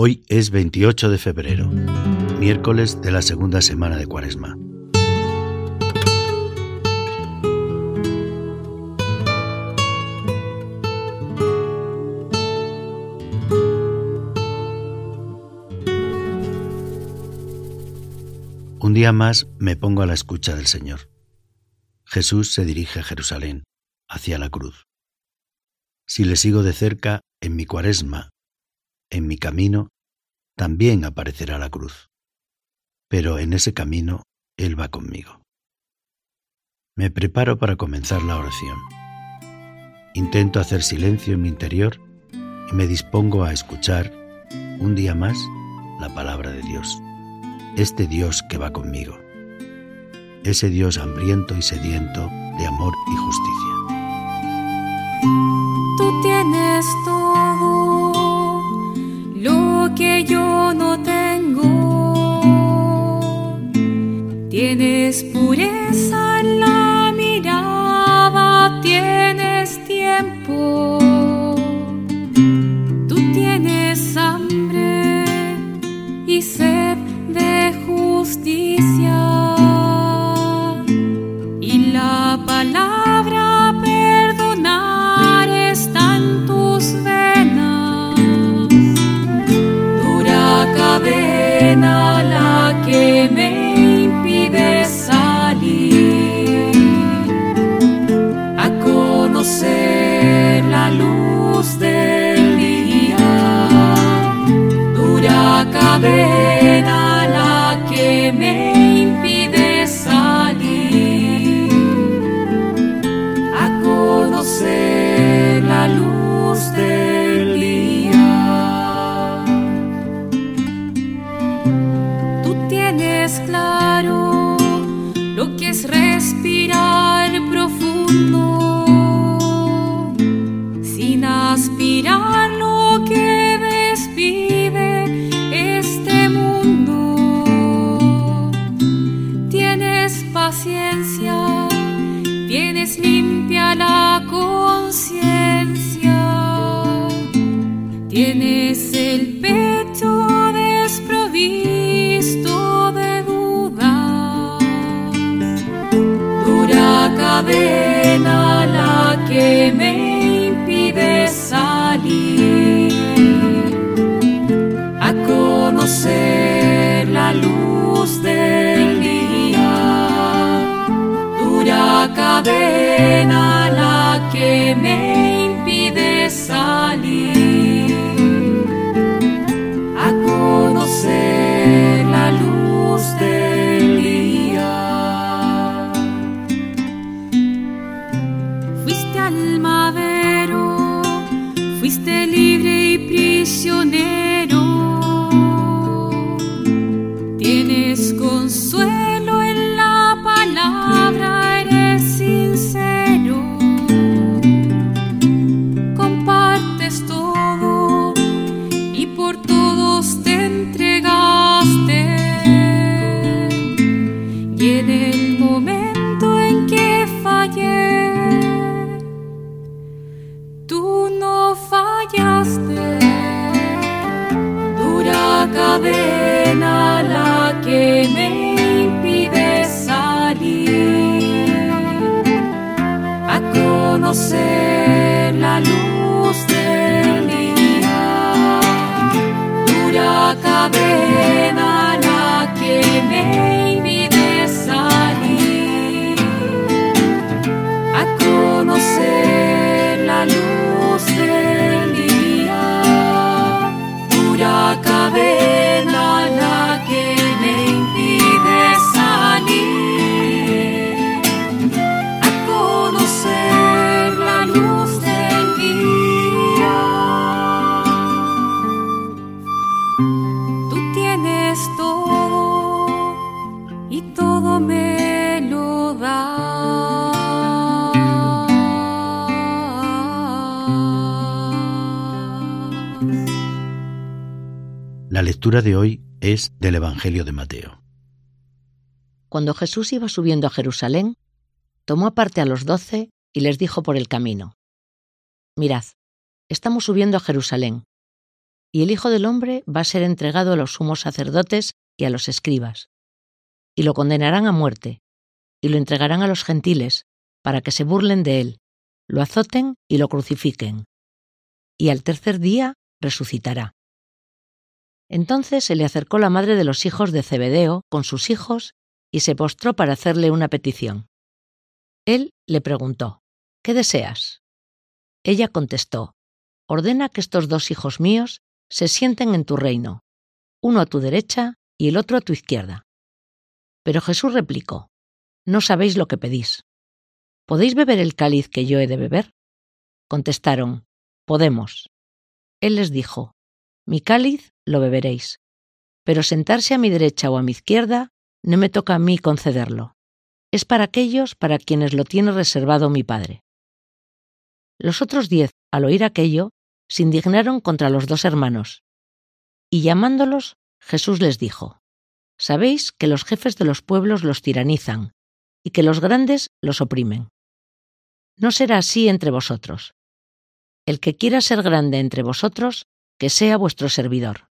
Hoy es 28 de febrero, miércoles de la segunda semana de Cuaresma. Un día más me pongo a la escucha del Señor. Jesús se dirige a Jerusalén, hacia la cruz. Si le sigo de cerca en mi cuaresma, en mi camino, también aparecerá la cruz. Pero en ese camino Él va conmigo. Me preparo para comenzar la oración. Intento hacer silencio en mi interior y me dispongo a escuchar un día más la palabra de Dios este Dios que va conmigo, ese Dios hambriento y sediento de amor y justicia. Tú tienes todo que yo no tengo. Tienes pureza en la mirada, tienes tiempo. Tú tienes hambre y sed de justicia tienes limpia la conciencia, tienes el pecho desprovisto de dudas. Dura cadena la que me impide salir a conocer la luz me impide salir a conocer la luz del día. Fuiste al madero, fuiste libre y prisionero. Tienes consuelo conocer la luz del día. Dura cadena la que me La lectura de hoy es del Evangelio de Mateo. Cuando Jesús iba subiendo a Jerusalén, tomó aparte a los doce y les dijo por el camino, Mirad, estamos subiendo a Jerusalén, y el Hijo del Hombre va a ser entregado a los sumos sacerdotes y a los escribas, y lo condenarán a muerte, y lo entregarán a los gentiles, para que se burlen de él, lo azoten y lo crucifiquen. Y al tercer día resucitará. Entonces se le acercó la madre de los hijos de Zebedeo con sus hijos y se postró para hacerle una petición. Él le preguntó, ¿Qué deseas? Ella contestó, Ordena que estos dos hijos míos se sienten en tu reino, uno a tu derecha y el otro a tu izquierda. Pero Jesús replicó, No sabéis lo que pedís. ¿Podéis beber el cáliz que yo he de beber? Contestaron, Podemos. Él les dijo, Mi cáliz lo beberéis, pero sentarse a mi derecha o a mi izquierda no me toca a mí concederlo. Es para aquellos para quienes lo tiene reservado mi Padre. Los otros diez, al oír aquello, se indignaron contra los dos hermanos. Y llamándolos, Jesús les dijo, Sabéis que los jefes de los pueblos los tiranizan, y que los grandes los oprimen. No será así entre vosotros. El que quiera ser grande entre vosotros, que sea vuestro servidor.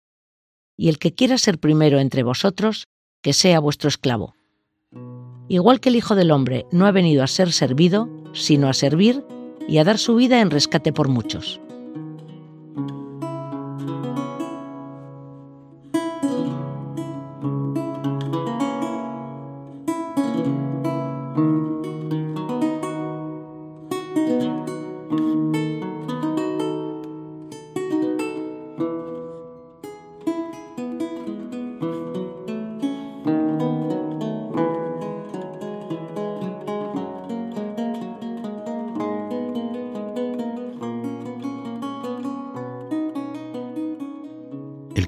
Y el que quiera ser primero entre vosotros, que sea vuestro esclavo. Igual que el Hijo del Hombre no ha venido a ser servido, sino a servir y a dar su vida en rescate por muchos.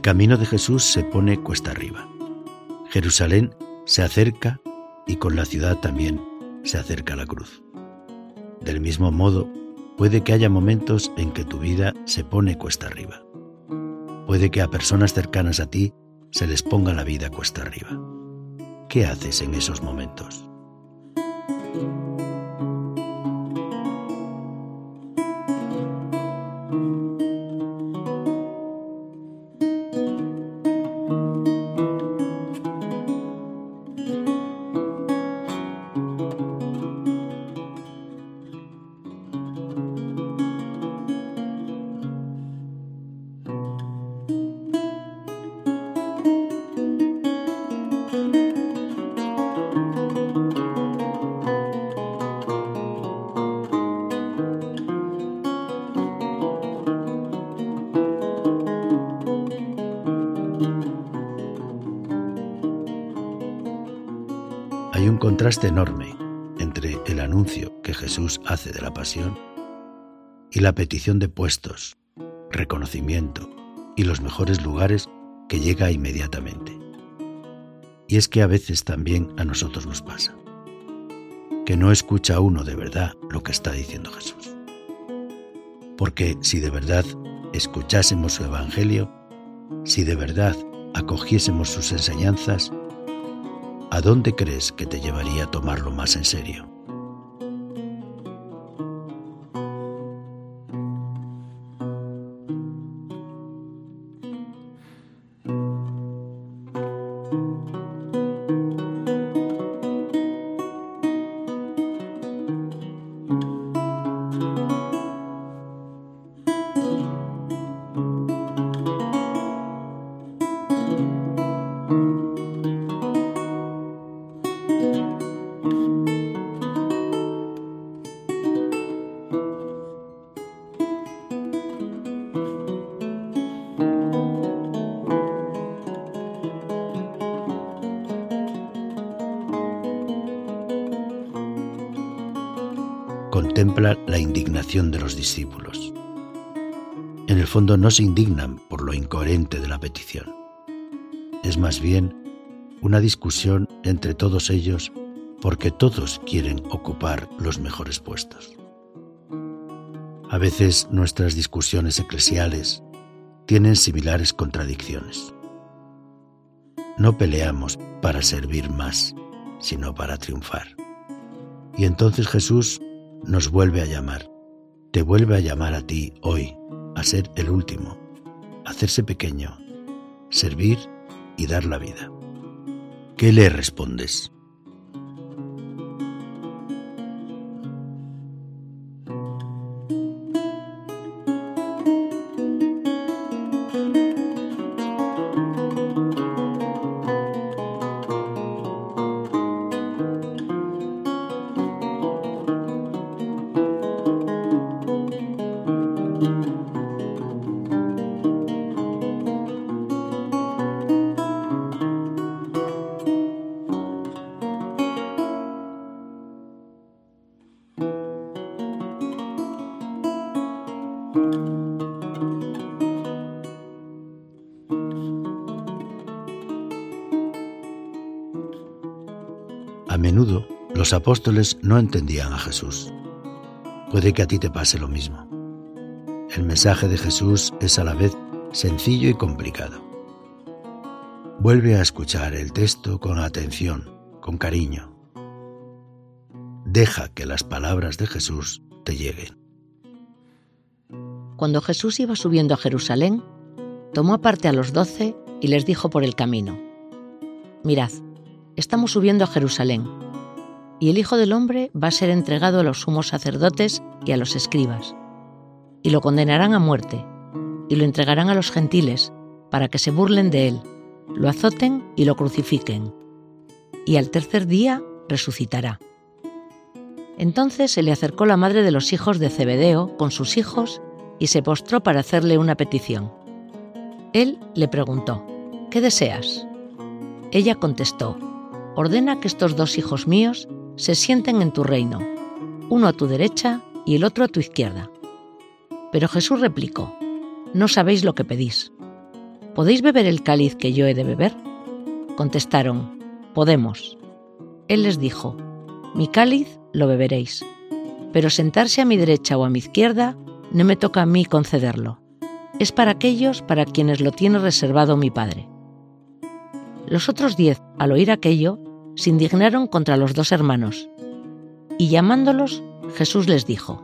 Camino de Jesús se pone cuesta arriba. Jerusalén se acerca y con la ciudad también se acerca la cruz. Del mismo modo, puede que haya momentos en que tu vida se pone cuesta arriba. Puede que a personas cercanas a ti se les ponga la vida cuesta arriba. ¿Qué haces en esos momentos? Hay un contraste enorme entre el anuncio que Jesús hace de la pasión y la petición de puestos, reconocimiento y los mejores lugares que llega inmediatamente. Y es que a veces también a nosotros nos pasa, que no escucha uno de verdad lo que está diciendo Jesús. Porque si de verdad escuchásemos su Evangelio, si de verdad acogiésemos sus enseñanzas, ¿a dónde crees que te llevaría a tomarlo más en serio? De los discípulos. En el fondo no se indignan por lo incoherente de la petición. Es más bien una discusión entre todos ellos porque todos quieren ocupar los mejores puestos. A veces nuestras discusiones eclesiales tienen similares contradicciones. No peleamos para servir más, sino para triunfar. Y entonces Jesús nos vuelve a llamar, te vuelve a llamar a ti hoy, a ser el último, hacerse pequeño, servir y dar la vida. ¿Qué le respondes? A menudo los apóstoles no entendían a Jesús. Puede que a ti te pase lo mismo. El mensaje de Jesús es a la vez sencillo y complicado. Vuelve a escuchar el texto con atención, con cariño. Deja que las palabras de Jesús te lleguen. Cuando Jesús iba subiendo a Jerusalén, tomó aparte a los doce y les dijo por el camino, Mirad, estamos subiendo a Jerusalén, y el Hijo del Hombre va a ser entregado a los sumos sacerdotes y a los escribas, y lo condenarán a muerte, y lo entregarán a los gentiles, para que se burlen de él, lo azoten y lo crucifiquen, y al tercer día resucitará. Entonces se le acercó la madre de los hijos de Zebedeo con sus hijos y se postró para hacerle una petición. Él le preguntó, ¿qué deseas? Ella contestó, ordena que estos dos hijos míos se sienten en tu reino, uno a tu derecha y el otro a tu izquierda. Pero Jesús replicó, no sabéis lo que pedís. ¿Podéis beber el cáliz que yo he de beber? Contestaron, podemos. Él les dijo, mi cáliz lo beberéis, pero sentarse a mi derecha o a mi izquierda no me toca a mí concederlo. Es para aquellos para quienes lo tiene reservado mi Padre. Los otros diez, al oír aquello, se indignaron contra los dos hermanos. Y llamándolos, Jesús les dijo,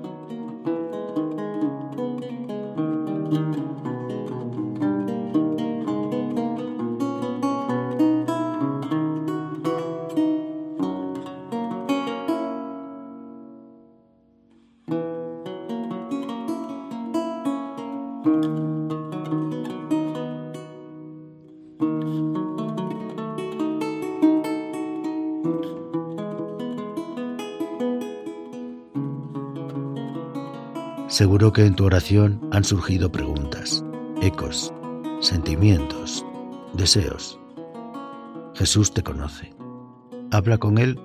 Seguro que en tu oración han surgido preguntas, ecos, sentimientos, deseos. Jesús te conoce. Habla con Él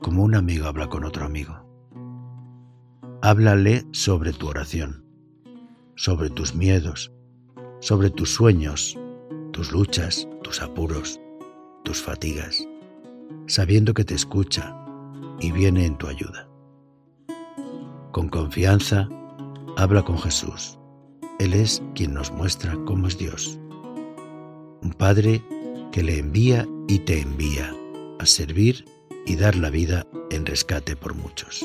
como un amigo habla con otro amigo. Háblale sobre tu oración, sobre tus miedos, sobre tus sueños, tus luchas, tus apuros, tus fatigas, sabiendo que te escucha y viene en tu ayuda. Con confianza, habla con Jesús. Él es quien nos muestra cómo es Dios. Un Padre que le envía y te envía a servir y dar la vida en rescate por muchos.